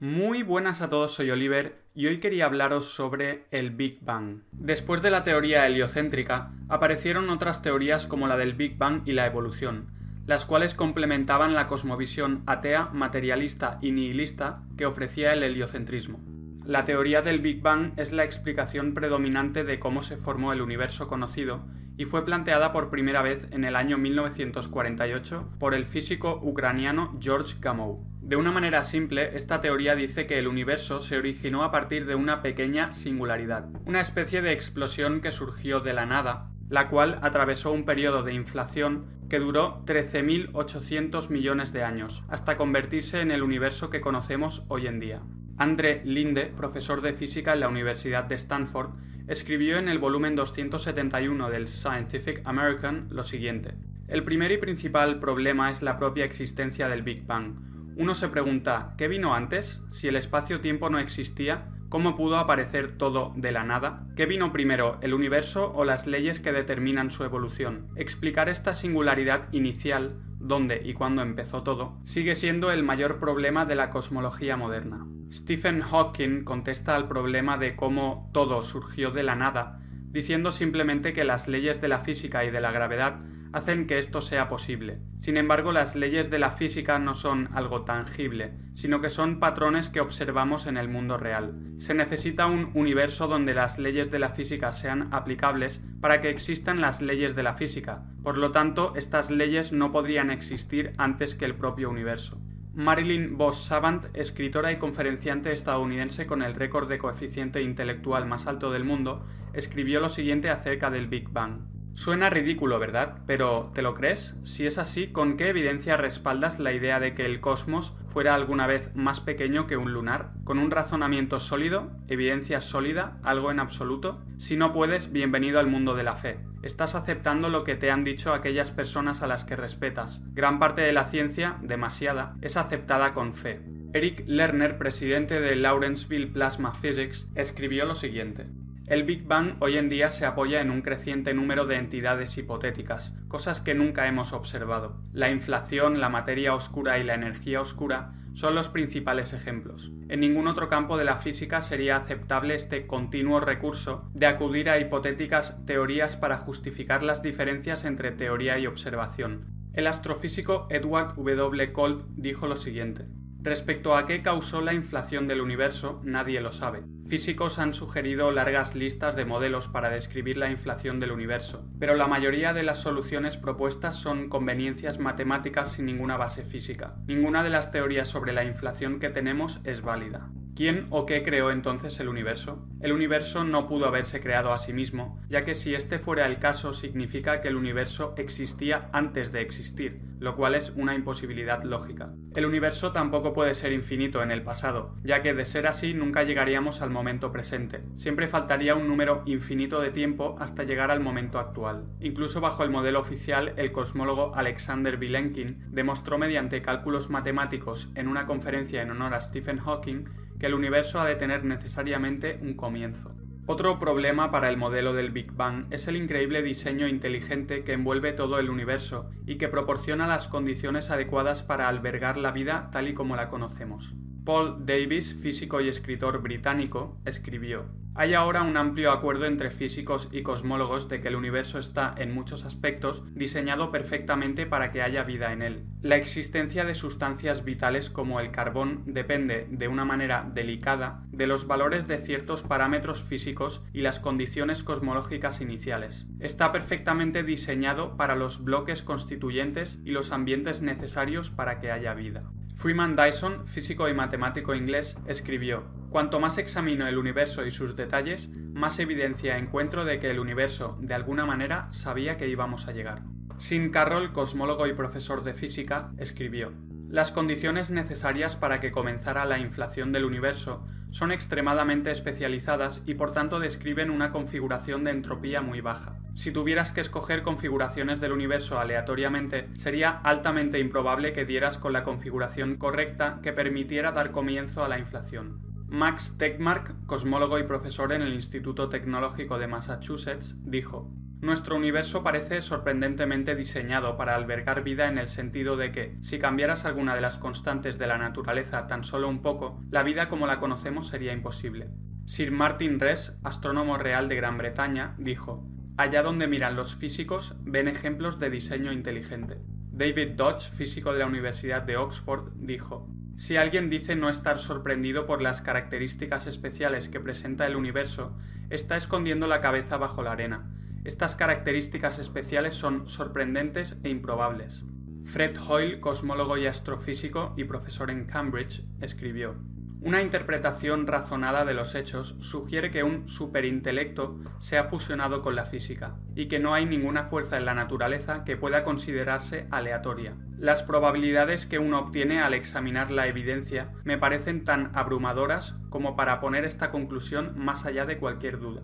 Muy buenas a todos, soy Oliver y hoy quería hablaros sobre el Big Bang. Después de la teoría heliocéntrica, aparecieron otras teorías como la del Big Bang y la evolución, las cuales complementaban la cosmovisión atea, materialista y nihilista que ofrecía el heliocentrismo. La teoría del Big Bang es la explicación predominante de cómo se formó el universo conocido y fue planteada por primera vez en el año 1948 por el físico ucraniano George Gamow. De una manera simple, esta teoría dice que el universo se originó a partir de una pequeña singularidad, una especie de explosión que surgió de la nada, la cual atravesó un periodo de inflación que duró 13.800 millones de años, hasta convertirse en el universo que conocemos hoy en día. André Linde, profesor de física en la Universidad de Stanford, escribió en el volumen 271 del Scientific American lo siguiente. El primer y principal problema es la propia existencia del Big Bang, uno se pregunta, ¿qué vino antes? Si el espacio-tiempo no existía, ¿cómo pudo aparecer todo de la nada? ¿Qué vino primero, el universo o las leyes que determinan su evolución? Explicar esta singularidad inicial, dónde y cuándo empezó todo, sigue siendo el mayor problema de la cosmología moderna. Stephen Hawking contesta al problema de cómo todo surgió de la nada, diciendo simplemente que las leyes de la física y de la gravedad hacen que esto sea posible. Sin embargo, las leyes de la física no son algo tangible, sino que son patrones que observamos en el mundo real. Se necesita un universo donde las leyes de la física sean aplicables para que existan las leyes de la física. Por lo tanto, estas leyes no podrían existir antes que el propio universo. Marilyn Boss Savant, escritora y conferenciante estadounidense con el récord de coeficiente intelectual más alto del mundo, escribió lo siguiente acerca del Big Bang. Suena ridículo, ¿verdad? Pero ¿te lo crees? Si es así, ¿con qué evidencia respaldas la idea de que el cosmos fuera alguna vez más pequeño que un lunar? ¿Con un razonamiento sólido? ¿Evidencia sólida? ¿Algo en absoluto? Si no puedes, bienvenido al mundo de la fe. Estás aceptando lo que te han dicho aquellas personas a las que respetas. Gran parte de la ciencia, demasiada, es aceptada con fe. Eric Lerner, presidente de Lawrenceville Plasma Physics, escribió lo siguiente. El Big Bang hoy en día se apoya en un creciente número de entidades hipotéticas, cosas que nunca hemos observado. La inflación, la materia oscura y la energía oscura son los principales ejemplos. En ningún otro campo de la física sería aceptable este continuo recurso de acudir a hipotéticas teorías para justificar las diferencias entre teoría y observación. El astrofísico Edward W. Kolb dijo lo siguiente. Respecto a qué causó la inflación del universo, nadie lo sabe. Físicos han sugerido largas listas de modelos para describir la inflación del universo, pero la mayoría de las soluciones propuestas son conveniencias matemáticas sin ninguna base física. Ninguna de las teorías sobre la inflación que tenemos es válida. ¿Quién o qué creó entonces el universo? El universo no pudo haberse creado a sí mismo, ya que si este fuera el caso significa que el universo existía antes de existir, lo cual es una imposibilidad lógica. El universo tampoco puede ser infinito en el pasado, ya que de ser así nunca llegaríamos al momento presente. Siempre faltaría un número infinito de tiempo hasta llegar al momento actual. Incluso bajo el modelo oficial, el cosmólogo Alexander Vilenkin demostró mediante cálculos matemáticos en una conferencia en honor a Stephen Hawking que el universo ha de tener necesariamente un comienzo. Otro problema para el modelo del Big Bang es el increíble diseño inteligente que envuelve todo el universo y que proporciona las condiciones adecuadas para albergar la vida tal y como la conocemos. Paul Davis, físico y escritor británico, escribió hay ahora un amplio acuerdo entre físicos y cosmólogos de que el universo está, en muchos aspectos, diseñado perfectamente para que haya vida en él. La existencia de sustancias vitales como el carbón depende, de una manera delicada, de los valores de ciertos parámetros físicos y las condiciones cosmológicas iniciales. Está perfectamente diseñado para los bloques constituyentes y los ambientes necesarios para que haya vida. Freeman Dyson, físico y matemático inglés, escribió, Cuanto más examino el universo y sus detalles, más evidencia encuentro de que el universo, de alguna manera, sabía que íbamos a llegar. Sin Carroll, cosmólogo y profesor de física, escribió, Las condiciones necesarias para que comenzara la inflación del universo son extremadamente especializadas y por tanto describen una configuración de entropía muy baja. Si tuvieras que escoger configuraciones del universo aleatoriamente, sería altamente improbable que dieras con la configuración correcta que permitiera dar comienzo a la inflación. Max Tegmark, cosmólogo y profesor en el Instituto Tecnológico de Massachusetts, dijo, Nuestro universo parece sorprendentemente diseñado para albergar vida en el sentido de que, si cambiaras alguna de las constantes de la naturaleza tan solo un poco, la vida como la conocemos sería imposible. Sir Martin Rees, astrónomo real de Gran Bretaña, dijo, Allá donde miran los físicos, ven ejemplos de diseño inteligente. David Dodge, físico de la Universidad de Oxford, dijo, si alguien dice no estar sorprendido por las características especiales que presenta el universo, está escondiendo la cabeza bajo la arena. Estas características especiales son sorprendentes e improbables. Fred Hoyle, cosmólogo y astrofísico y profesor en Cambridge, escribió una interpretación razonada de los hechos sugiere que un superintelecto se ha fusionado con la física, y que no hay ninguna fuerza en la naturaleza que pueda considerarse aleatoria. Las probabilidades que uno obtiene al examinar la evidencia me parecen tan abrumadoras como para poner esta conclusión más allá de cualquier duda.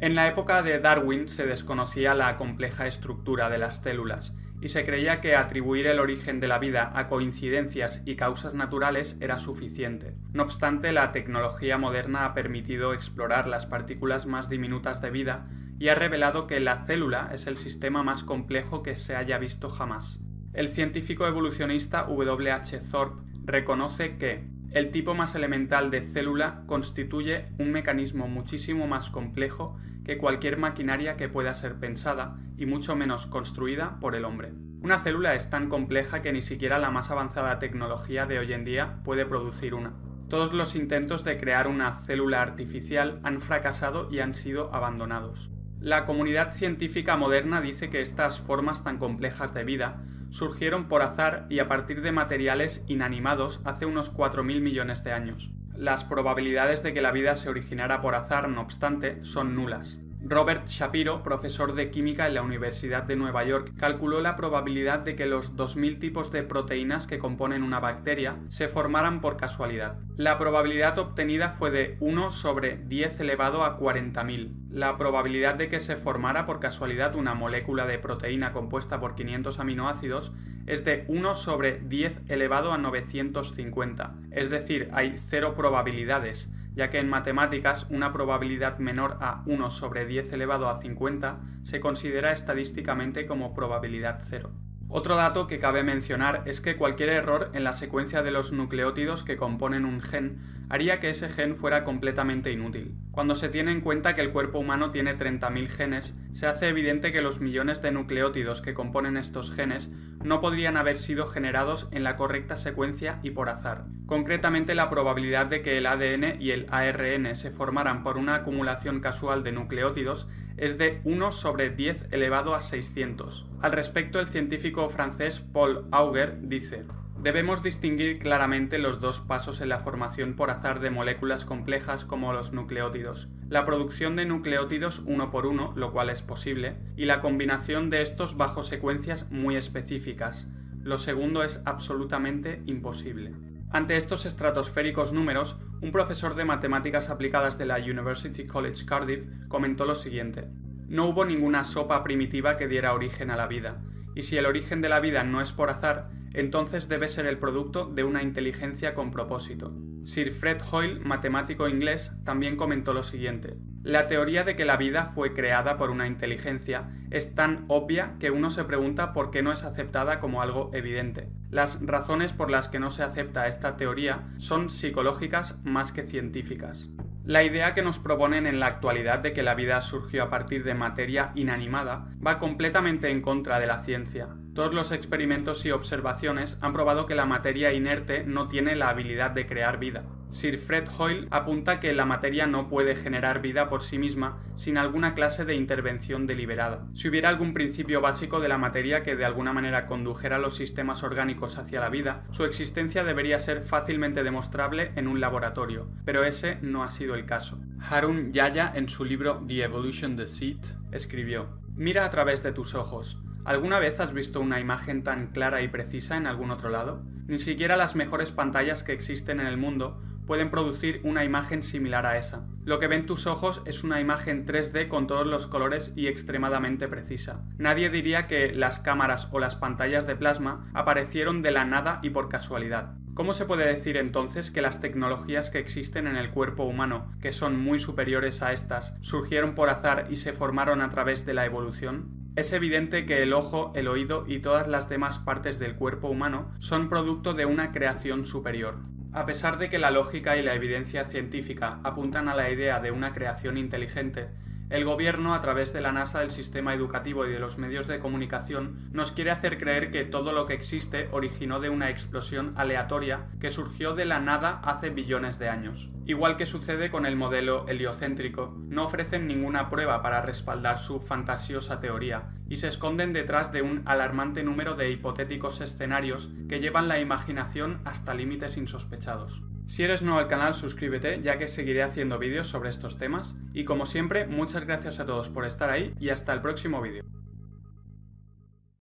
En la época de Darwin se desconocía la compleja estructura de las células, y se creía que atribuir el origen de la vida a coincidencias y causas naturales era suficiente. No obstante, la tecnología moderna ha permitido explorar las partículas más diminutas de vida y ha revelado que la célula es el sistema más complejo que se haya visto jamás. El científico evolucionista W. H. Thorpe reconoce que el tipo más elemental de célula constituye un mecanismo muchísimo más complejo que cualquier maquinaria que pueda ser pensada y mucho menos construida por el hombre. Una célula es tan compleja que ni siquiera la más avanzada tecnología de hoy en día puede producir una. Todos los intentos de crear una célula artificial han fracasado y han sido abandonados. La comunidad científica moderna dice que estas formas tan complejas de vida surgieron por azar y a partir de materiales inanimados hace unos 4.000 millones de años. Las probabilidades de que la vida se originara por azar, no obstante, son nulas. Robert Shapiro, profesor de química en la Universidad de Nueva York, calculó la probabilidad de que los 2.000 tipos de proteínas que componen una bacteria se formaran por casualidad. La probabilidad obtenida fue de 1 sobre 10 elevado a 40.000. La probabilidad de que se formara por casualidad una molécula de proteína compuesta por 500 aminoácidos es de 1 sobre 10 elevado a 950, es decir, hay cero probabilidades ya que en matemáticas una probabilidad menor a 1 sobre 10 elevado a 50 se considera estadísticamente como probabilidad cero. Otro dato que cabe mencionar es que cualquier error en la secuencia de los nucleótidos que componen un gen haría que ese gen fuera completamente inútil. Cuando se tiene en cuenta que el cuerpo humano tiene 30.000 genes, se hace evidente que los millones de nucleótidos que componen estos genes no podrían haber sido generados en la correcta secuencia y por azar. Concretamente, la probabilidad de que el ADN y el ARN se formaran por una acumulación casual de nucleótidos es de 1 sobre 10 elevado a 600. Al respecto, el científico francés Paul Auger dice, Debemos distinguir claramente los dos pasos en la formación por azar de moléculas complejas como los nucleótidos. La producción de nucleótidos uno por uno, lo cual es posible, y la combinación de estos bajo secuencias muy específicas. Lo segundo es absolutamente imposible. Ante estos estratosféricos números, un profesor de matemáticas aplicadas de la University College Cardiff comentó lo siguiente. No hubo ninguna sopa primitiva que diera origen a la vida, y si el origen de la vida no es por azar, entonces debe ser el producto de una inteligencia con propósito. Sir Fred Hoyle, matemático inglés, también comentó lo siguiente. La teoría de que la vida fue creada por una inteligencia es tan obvia que uno se pregunta por qué no es aceptada como algo evidente. Las razones por las que no se acepta esta teoría son psicológicas más que científicas. La idea que nos proponen en la actualidad de que la vida surgió a partir de materia inanimada va completamente en contra de la ciencia. Todos los experimentos y observaciones han probado que la materia inerte no tiene la habilidad de crear vida. Sir Fred Hoyle apunta que la materia no puede generar vida por sí misma sin alguna clase de intervención deliberada. Si hubiera algún principio básico de la materia que de alguna manera condujera los sistemas orgánicos hacia la vida, su existencia debería ser fácilmente demostrable en un laboratorio, pero ese no ha sido el caso. Harun Yaya, en su libro The Evolution Deceit, escribió: Mira a través de tus ojos. ¿Alguna vez has visto una imagen tan clara y precisa en algún otro lado? Ni siquiera las mejores pantallas que existen en el mundo pueden producir una imagen similar a esa. Lo que ven tus ojos es una imagen 3D con todos los colores y extremadamente precisa. Nadie diría que las cámaras o las pantallas de plasma aparecieron de la nada y por casualidad. ¿Cómo se puede decir entonces que las tecnologías que existen en el cuerpo humano, que son muy superiores a estas, surgieron por azar y se formaron a través de la evolución? Es evidente que el ojo, el oído y todas las demás partes del cuerpo humano son producto de una creación superior. A pesar de que la lógica y la evidencia científica apuntan a la idea de una creación inteligente, el gobierno, a través de la NASA, del sistema educativo y de los medios de comunicación, nos quiere hacer creer que todo lo que existe originó de una explosión aleatoria que surgió de la nada hace billones de años. Igual que sucede con el modelo heliocéntrico, no ofrecen ninguna prueba para respaldar su fantasiosa teoría y se esconden detrás de un alarmante número de hipotéticos escenarios que llevan la imaginación hasta límites insospechados. Si eres nuevo al canal, suscríbete ya que seguiré haciendo vídeos sobre estos temas y como siempre, muchas gracias a todos por estar ahí y hasta el próximo vídeo.